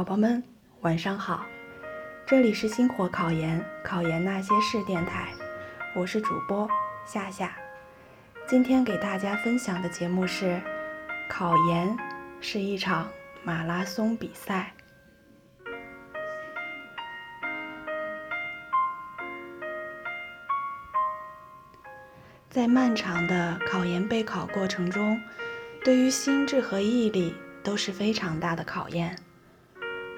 宝宝们，晚上好！这里是星火考研考研那些事电台，我是主播夏夏。今天给大家分享的节目是：考研是一场马拉松比赛。在漫长的考研备考过程中，对于心智和毅力都是非常大的考验。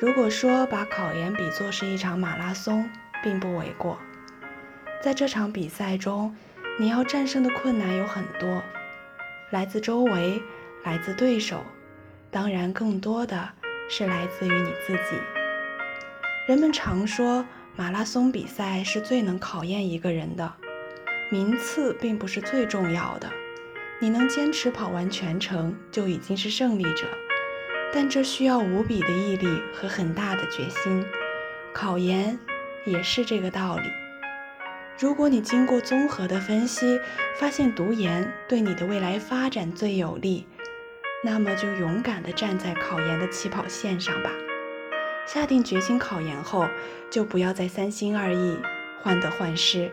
如果说把考研比作是一场马拉松，并不为过。在这场比赛中，你要战胜的困难有很多，来自周围，来自对手，当然更多的是来自于你自己。人们常说，马拉松比赛是最能考验一个人的。名次并不是最重要的，你能坚持跑完全程就已经是胜利者。但这需要无比的毅力和很大的决心。考研也是这个道理。如果你经过综合的分析，发现读研对你的未来发展最有利，那么就勇敢地站在考研的起跑线上吧。下定决心考研后，就不要再三心二意、患得患失。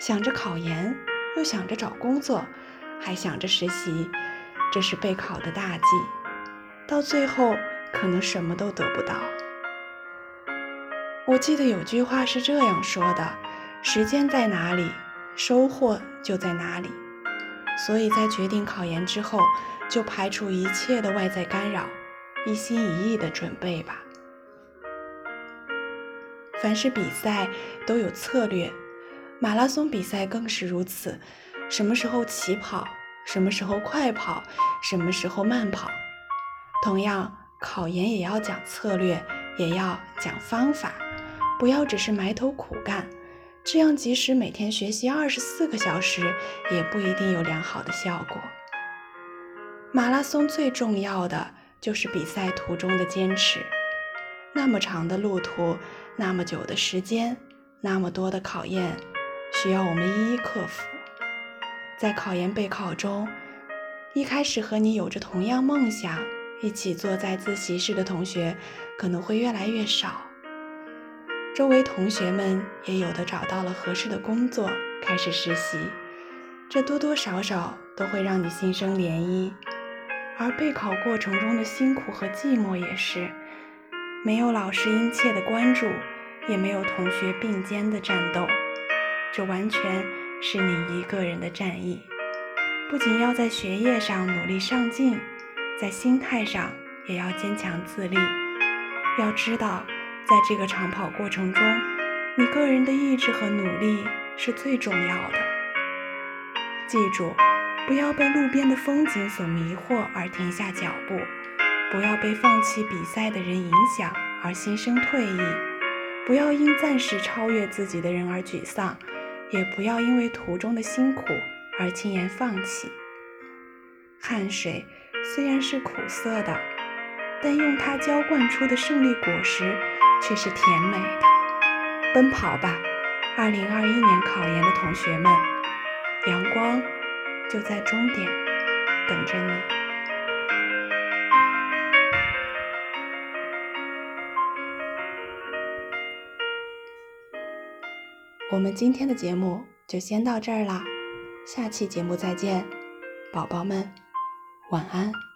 想着考研，又想着找工作，还想着实习，这是备考的大忌，到最后可能什么都得不到。我记得有句话是这样说的：“时间在哪里，收获就在哪里。”所以在决定考研之后，就排除一切的外在干扰，一心一意的准备吧。凡是比赛都有策略。马拉松比赛更是如此，什么时候起跑，什么时候快跑，什么时候慢跑。同样，考研也要讲策略，也要讲方法，不要只是埋头苦干，这样即使每天学习二十四个小时，也不一定有良好的效果。马拉松最重要的就是比赛途中的坚持，那么长的路途，那么久的时间，那么多的考验。需要我们一一克服。在考研备考中，一开始和你有着同样梦想、一起坐在自习室的同学可能会越来越少。周围同学们也有的找到了合适的工作，开始实习，这多多少少都会让你心生涟漪。而备考过程中的辛苦和寂寞也是，没有老师殷切的关注，也没有同学并肩的战斗。这完全是你一个人的战役，不仅要在学业上努力上进，在心态上也要坚强自立。要知道，在这个长跑过程中，你个人的意志和努力是最重要的。记住，不要被路边的风景所迷惑而停下脚步，不要被放弃比赛的人影响而心生退意，不要因暂时超越自己的人而沮丧。也不要因为途中的辛苦而轻言放弃。汗水虽然是苦涩的，但用它浇灌出的胜利果实却是甜美的。奔跑吧，2021年考研的同学们，阳光就在终点等着你。我们今天的节目就先到这儿啦，下期节目再见，宝宝们，晚安。